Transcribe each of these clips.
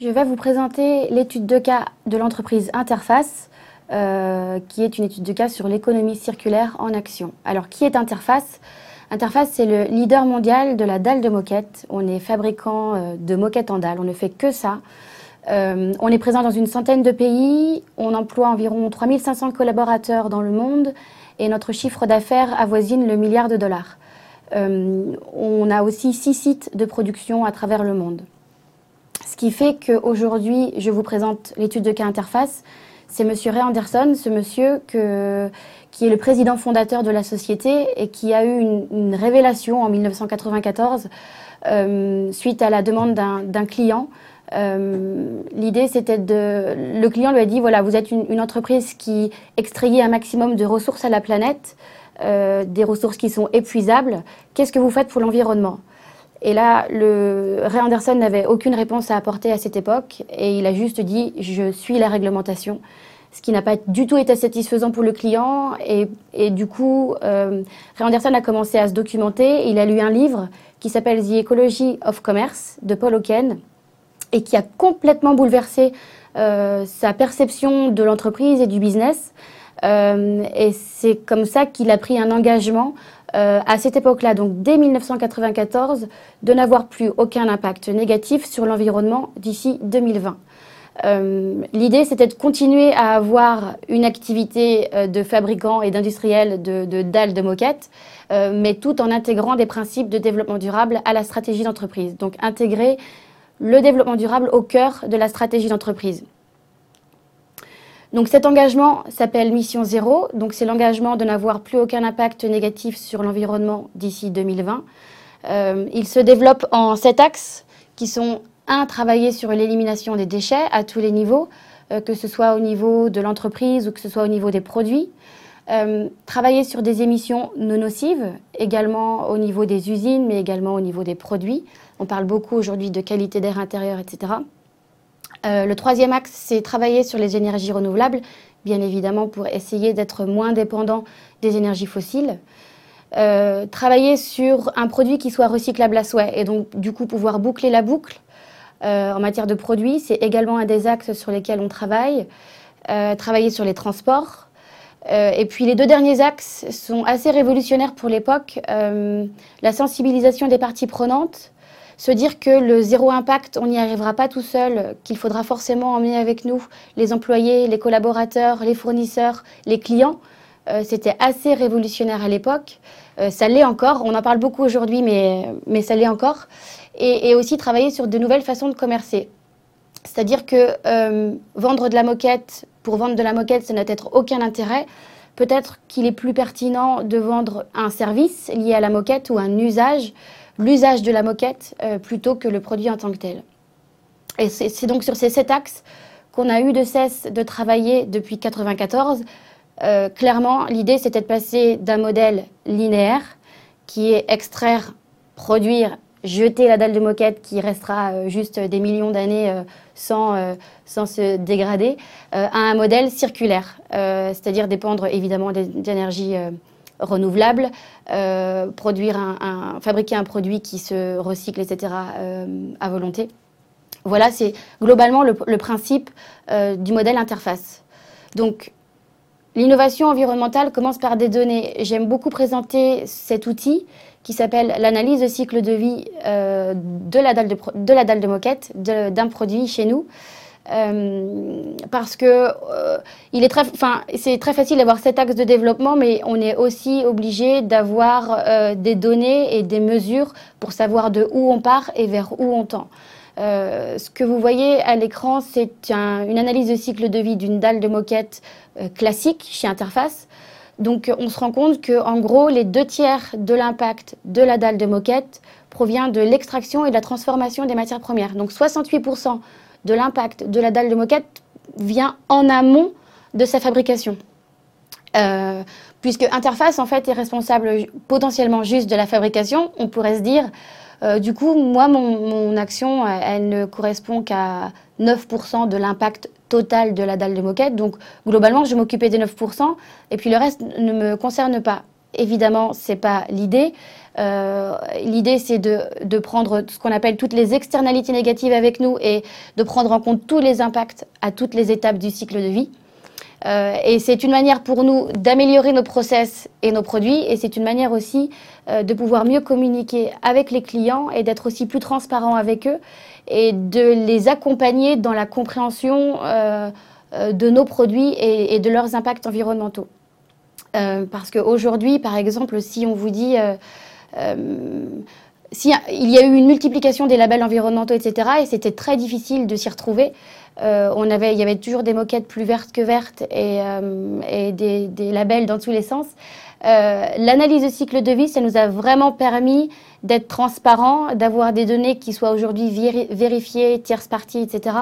Je vais vous présenter l'étude de cas de l'entreprise Interface, euh, qui est une étude de cas sur l'économie circulaire en action. Alors, qui est Interface? Interface, c'est le leader mondial de la dalle de moquette. On est fabricant euh, de moquettes en dalle, on ne fait que ça. Euh, on est présent dans une centaine de pays, on emploie environ 3500 collaborateurs dans le monde et notre chiffre d'affaires avoisine le milliard de dollars. on a aussi six sites de production à travers le monde. Ce qui fait qu'aujourd'hui, je vous présente l'étude de cas interface. C'est Monsieur Ray Anderson, ce monsieur qui est le président fondateur de la société et qui a eu une, révélation en 1994 euh, suite à la demande d'un client. Euh, l'idée, c'était de. Le client lui a dit voilà, vous êtes une, entreprise qui extrayait un maximum de ressources à la planète, euh, des ressources qui sont épuisables. Qu'est-ce que vous faites pour l'environnement? Et là, Ray Anderson n'avait aucune réponse à apporter à cette époque et il a juste dit je suis la réglementation, ce qui n'a pas du tout été satisfaisant pour le client. Et, du coup, euh, Ray Anderson a commencé à se documenter. Il a lu un livre qui s'appelle The Ecology of Commerce de Paul Oken et qui a complètement bouleversé euh, sa perception de l'entreprise et du business. Euh, et c'est comme ça qu'il a pris un engagement euh, à cette époque-là, donc dès 1994, de n'avoir plus aucun impact négatif sur l'environnement d'ici 2020. Euh, l'idée, c'était de continuer à avoir une activité de fabricant et d'industriel de, dalles de moquettes, mais tout en intégrant des principes de développement durable à la stratégie d'entreprise. Donc intégrer le développement durable au cœur de la stratégie d'entreprise. Donc cet engagement s'appelle Mission Zéro. Donc c'est l'engagement de n'avoir plus aucun impact négatif sur l'environnement d'ici 2020. Euh, il se développe en sept axes qui sont un, travailler sur l'élimination des déchets à tous les niveaux, euh, que ce soit au niveau de l'entreprise ou que ce soit au niveau des produits. Euh, travailler sur des émissions non nocives, également au niveau des usines, mais également au niveau des produits. On parle beaucoup aujourd'hui de qualité d'air intérieur, etc. Euh, le troisième axe, c'est travailler sur les énergies renouvelables, bien évidemment pour essayer d'être moins dépendant des énergies fossiles. Euh, travailler sur un produit qui soit recyclable à souhait et donc du coup pouvoir boucler la boucle euh, en matière de produits, c'est également un des axes sur lesquels on travaille. travailler sur les transports. et puis les deux derniers axes sont assez révolutionnaires pour l'époque. la sensibilisation des parties prenantes, se dire que le zéro impact, on n'y arrivera pas tout seul, qu'il faudra forcément emmener avec nous les employés, les collaborateurs, les fournisseurs, les clients. Euh, c'était assez révolutionnaire à l'époque. Euh, ça l'est encore. On en parle beaucoup aujourd'hui, mais, mais ça l'est encore. Et, aussi travailler sur de nouvelles façons de commercer. C'est-à-dire que euh, vendre de la moquette, pour vendre de la moquette, ça n'a être aucun intérêt. Peut-être qu'il est plus pertinent de vendre un service lié à la moquette ou un usage l'usage de la moquette euh, plutôt que le produit en tant que tel. Et c'est donc sur ces sept axes qu'on a eu de cesse de travailler depuis 1994. Euh, clairement, l'idée, c'était de passer d'un modèle linéaire, qui est extraire, produire, jeter la dalle de moquette qui restera euh, juste des millions d'années sans, sans se dégrader, à un modèle circulaire, c'est-à-dire dépendre évidemment d'énergie renouvelable, euh, produire un, fabriquer un produit qui se recycle, etc., euh, à volonté. Voilà, c'est globalement le, principe euh, du modèle interface. Donc, l'innovation environnementale commence par des données. J'aime beaucoup présenter cet outil qui s'appelle l'analyse de cycle de vie de, la dalle de, la dalle de moquette d'un produit chez nous. Euh, parce que euh, c'est très facile d'avoir cet axe de développement, mais on est aussi obligé d'avoir euh, des données et des mesures pour savoir de où on part et vers où on tend. Ce que vous voyez à l'écran, c'est une analyse de cycle de vie d'une dalle de moquette classique chez Interface. Donc on se rend compte que en gros, les deux tiers de l'impact de la dalle de moquette provient de l'extraction et de la transformation des matières premières. Donc 68% de l'impact de la dalle de moquette vient en amont de sa fabrication. Euh, puisque Interface, en fait, est responsable potentiellement juste de la fabrication, on pourrait se dire, euh, du coup, moi, mon, action, elle ne correspond qu'à 9% de l'impact total de la dalle de moquette. Donc, globalement, je m'occupais des 9%, et puis le reste ne me concerne pas. Évidemment, ce n'est pas l'idée. Euh, l'idée, c'est de, prendre ce qu'on appelle toutes les externalités négatives avec nous et de prendre en compte tous les impacts à toutes les étapes du cycle de vie. Euh, et c'est une manière pour nous d'améliorer nos process et nos produits. Et c'est une manière aussi euh, de pouvoir mieux communiquer avec les clients et d'être aussi plus transparent avec eux et de les accompagner dans la compréhension de nos produits et de leurs impacts environnementaux. Euh, parce qu'aujourd'hui, par exemple, si on vous dit... Euh, euh, si, y a eu une multiplication des labels environnementaux, etc., et c'était très difficile de s'y retrouver. On avait, il y avait toujours des moquettes plus vertes que vertes et, et des, labels dans tous les sens. L'analyse de cycle de vie, ça nous a vraiment permis d'être transparent, d'avoir des données qui soient aujourd'hui vérifiées, tierce partie, etc.,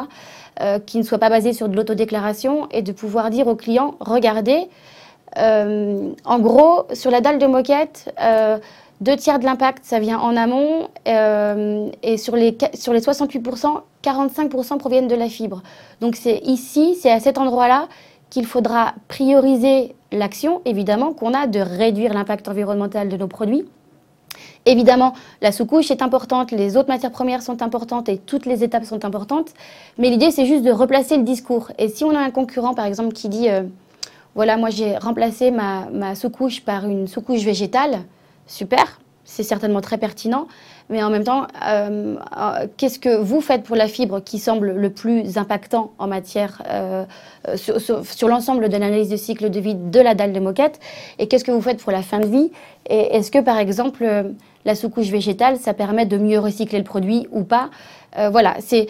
qui ne soient pas basées sur de l'autodéclaration et de pouvoir dire aux clients, regardez, euh, en gros, sur la dalle de moquette, euh, deux tiers de l'impact, ça vient en amont. Euh, et sur les, sur les 68%, 45% proviennent de la fibre. Donc c'est ici, c'est à cet endroit-là qu'il faudra prioriser l'action, évidemment, qu'on a de réduire l'impact environnemental de nos produits. Évidemment, la sous-couche est importante, les autres matières premières sont importantes et toutes les étapes sont importantes. Mais l'idée, c'est juste de replacer le discours. Et si on a un concurrent, par exemple, qui dit voilà, moi j'ai remplacé ma, sous-couche par une sous-couche végétale. Super, c'est certainement très pertinent. Mais en même temps, euh, euh, qu'est-ce que vous faites pour la fibre qui semble le plus impactant en matière euh, sur, l'ensemble de l'analyse de cycle de vie de la dalle de moquette Et qu'est-ce que vous faites pour la fin de vie? Et est-ce que par exemple la sous-couche végétale, ça permet de mieux recycler le produit ou pas Voilà, c'est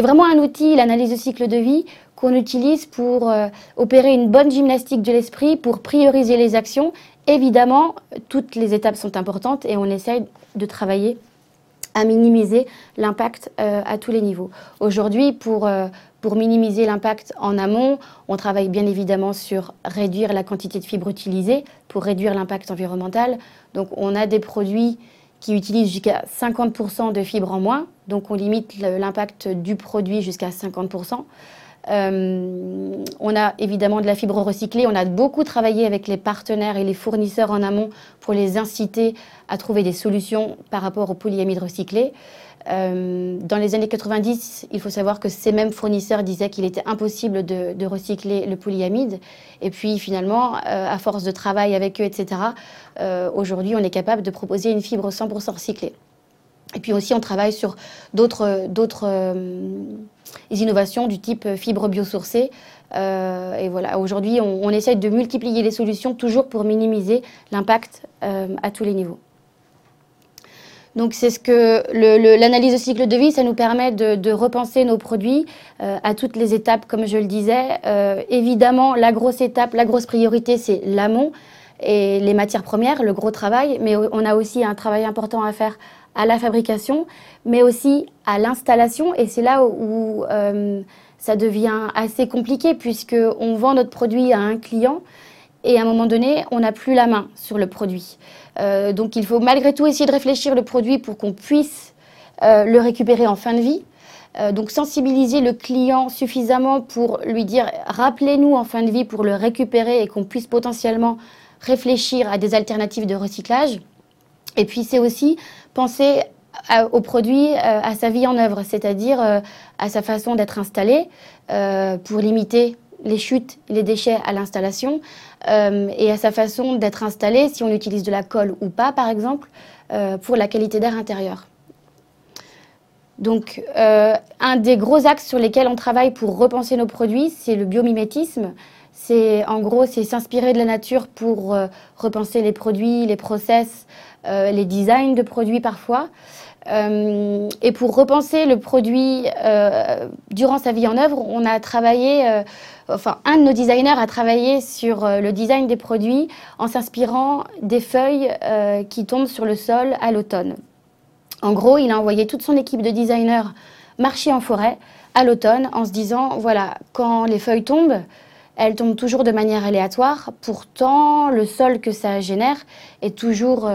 vraiment un outil, l'analyse de cycle de vie, qu'on utilise pour euh, opérer une bonne gymnastique de l'esprit, pour prioriser les actions. Évidemment, toutes les étapes sont importantes et on essaye de travailler à minimiser l'impact euh, à tous les niveaux. Aujourd'hui, pour, euh, pour minimiser l'impact en amont, on travaille bien évidemment sur réduire la quantité de fibres utilisées pour réduire l'impact environnemental. Donc on a des produits qui utilisent jusqu'à 50% de fibres en moins, donc on limite l'impact du produit jusqu'à 50%. Euh, on a évidemment de la fibre recyclée. On a beaucoup travaillé avec les partenaires et les fournisseurs en amont pour les inciter à trouver des solutions par rapport au polyamide recyclé. Euh, dans les années 90, il faut savoir que ces mêmes fournisseurs disaient qu'il était impossible de, recycler le polyamide. Et puis finalement, euh, à force de travail avec eux, etc., aujourd'hui, on est capable de proposer une fibre 100% recyclée. Et puis aussi, on travaille sur d'autres innovations du type euh, fibre biosourcée. Euh, et voilà, aujourd'hui, on, on, essaye de multiplier les solutions toujours pour minimiser l'impact euh, à tous les niveaux. Donc c'est ce que l'analyse de cycle de vie, ça nous permet de, repenser nos produits à toutes les étapes, comme je le disais. évidemment, la grosse étape, la grosse priorité, c'est l'amont et les matières premières, le gros travail, mais on a aussi un travail important à faire à la fabrication, mais aussi à l'installation. Et c'est là où, euh, ça devient assez compliqué puisqu'on vend notre produit à un client et à un moment donné, on n'a plus la main sur le produit. Euh, donc il faut malgré tout essayer de réfléchir le produit pour qu'on puisse euh, le récupérer en fin de vie. donc sensibiliser le client suffisamment pour lui dire rappelez-nous en fin de vie pour le récupérer et qu'on puisse potentiellement réfléchir à des alternatives de recyclage. Et puis c'est aussi penser au produit, euh, à sa vie en œuvre, c'est-à-dire euh, à sa façon d'être installé euh, pour limiter les chutes, les déchets à l'installation et à sa façon d'être installé, si on utilise de la colle ou pas, par exemple, pour la qualité d'air intérieur. Donc, un des gros axes sur lesquels on travaille pour repenser nos produits, c'est le biomimétisme. C'est en gros, c'est s'inspirer de la nature pour repenser les produits, les process, euh, les designs de produits parfois. Euh, et pour repenser le produit euh, durant sa vie en œuvre, on a travaillé, enfin un de nos designers a travaillé sur le design des produits en s'inspirant des feuilles qui tombent sur le sol à l'automne. En gros, il a envoyé toute son équipe de designers marcher en forêt à l'automne en se disant, voilà, quand les feuilles tombent, elles tombent toujours de manière aléatoire. Pourtant, le sol que ça génère est toujours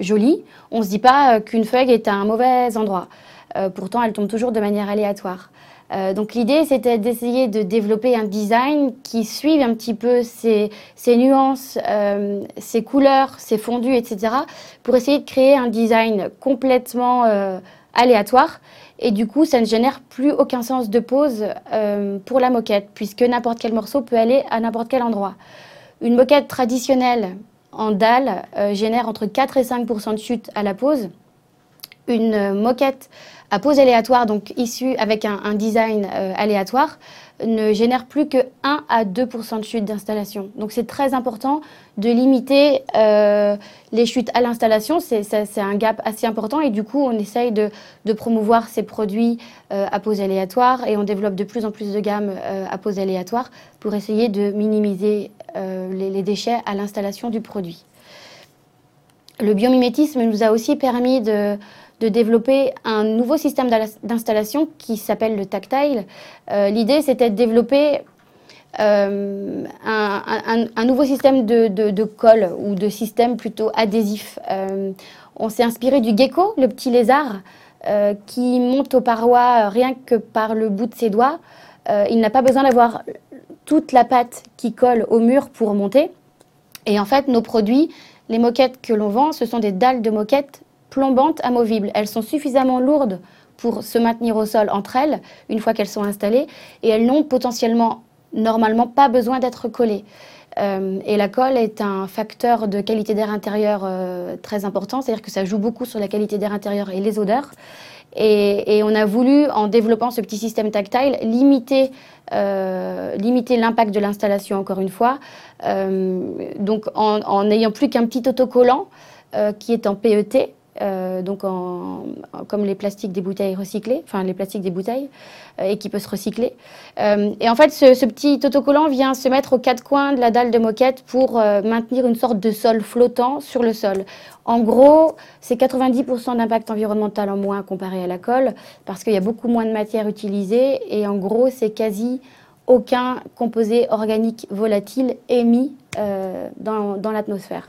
euh, joli. On ne se dit pas euh, qu'une feuille est à un mauvais endroit. Euh, pourtant, elle tombe toujours de manière aléatoire. Euh, donc l'idée, c'était d'essayer de développer un design qui suive un petit peu ces, nuances, ces couleurs, ces fondus, etc., pour essayer de créer un design complètement aléatoire. Et du coup, ça ne génère plus aucun sens de pose pour la moquette, puisque n'importe quel morceau peut aller à n'importe quel endroit. Une moquette traditionnelle en dalle génère entre 4 et 5% de chute à la pose. Une moquette à pose aléatoire, donc issue avec un, design euh, aléatoire, ne génère plus que 1 à 2 de chute d'installation. Donc c'est très important de limiter euh, les chutes à l'installation. C'est un gap assez important et du coup on essaye de, promouvoir ces produits euh, à pose aléatoire et on développe de plus en plus de gammes à pose aléatoire pour essayer de minimiser les déchets à l'installation du produit. Le biomimétisme nous a aussi permis de, de développer un nouveau système d'installation qui s'appelle le tactile. Euh, l'idée, c'était de développer euh, un, nouveau système de, colle ou de système plutôt adhésif. Euh, on s'est inspiré du gecko, le petit lézard, qui monte aux parois rien que par le bout de ses doigts. il n'a pas besoin d'avoir toute la pâte qui colle au mur pour monter. Et en fait, nos produits, les moquettes que l'on vend, ce sont des dalles de moquettes plombantes amovibles. Elles sont suffisamment lourdes pour se maintenir au sol entre elles une fois qu'elles sont installées et elles n'ont potentiellement normalement pas besoin d'être collées. Euh, et la colle est un facteur de qualité d'air intérieur euh, très important, c'est-à-dire que ça joue beaucoup sur la qualité d'air intérieur et les odeurs. Et, on a voulu, en développant ce petit système tactile, limiter, euh, limiter l'impact de l'installation, encore une fois. donc en n'ayant plus qu'un petit autocollant qui est en PET, euh, donc comme les plastiques des bouteilles recyclées, enfin les plastiques des bouteilles, euh, et qui peut se recycler. Euh, et en fait, ce, petit autocollant vient se mettre aux quatre coins de la dalle de moquette pour maintenir une sorte de sol flottant sur le sol. En gros, c'est 90% d'impact environnemental en moins comparé à la colle, parce qu'il y a beaucoup moins de matière utilisée, et en gros, c'est quasi aucun composé organique volatile émis dans, l'atmosphère.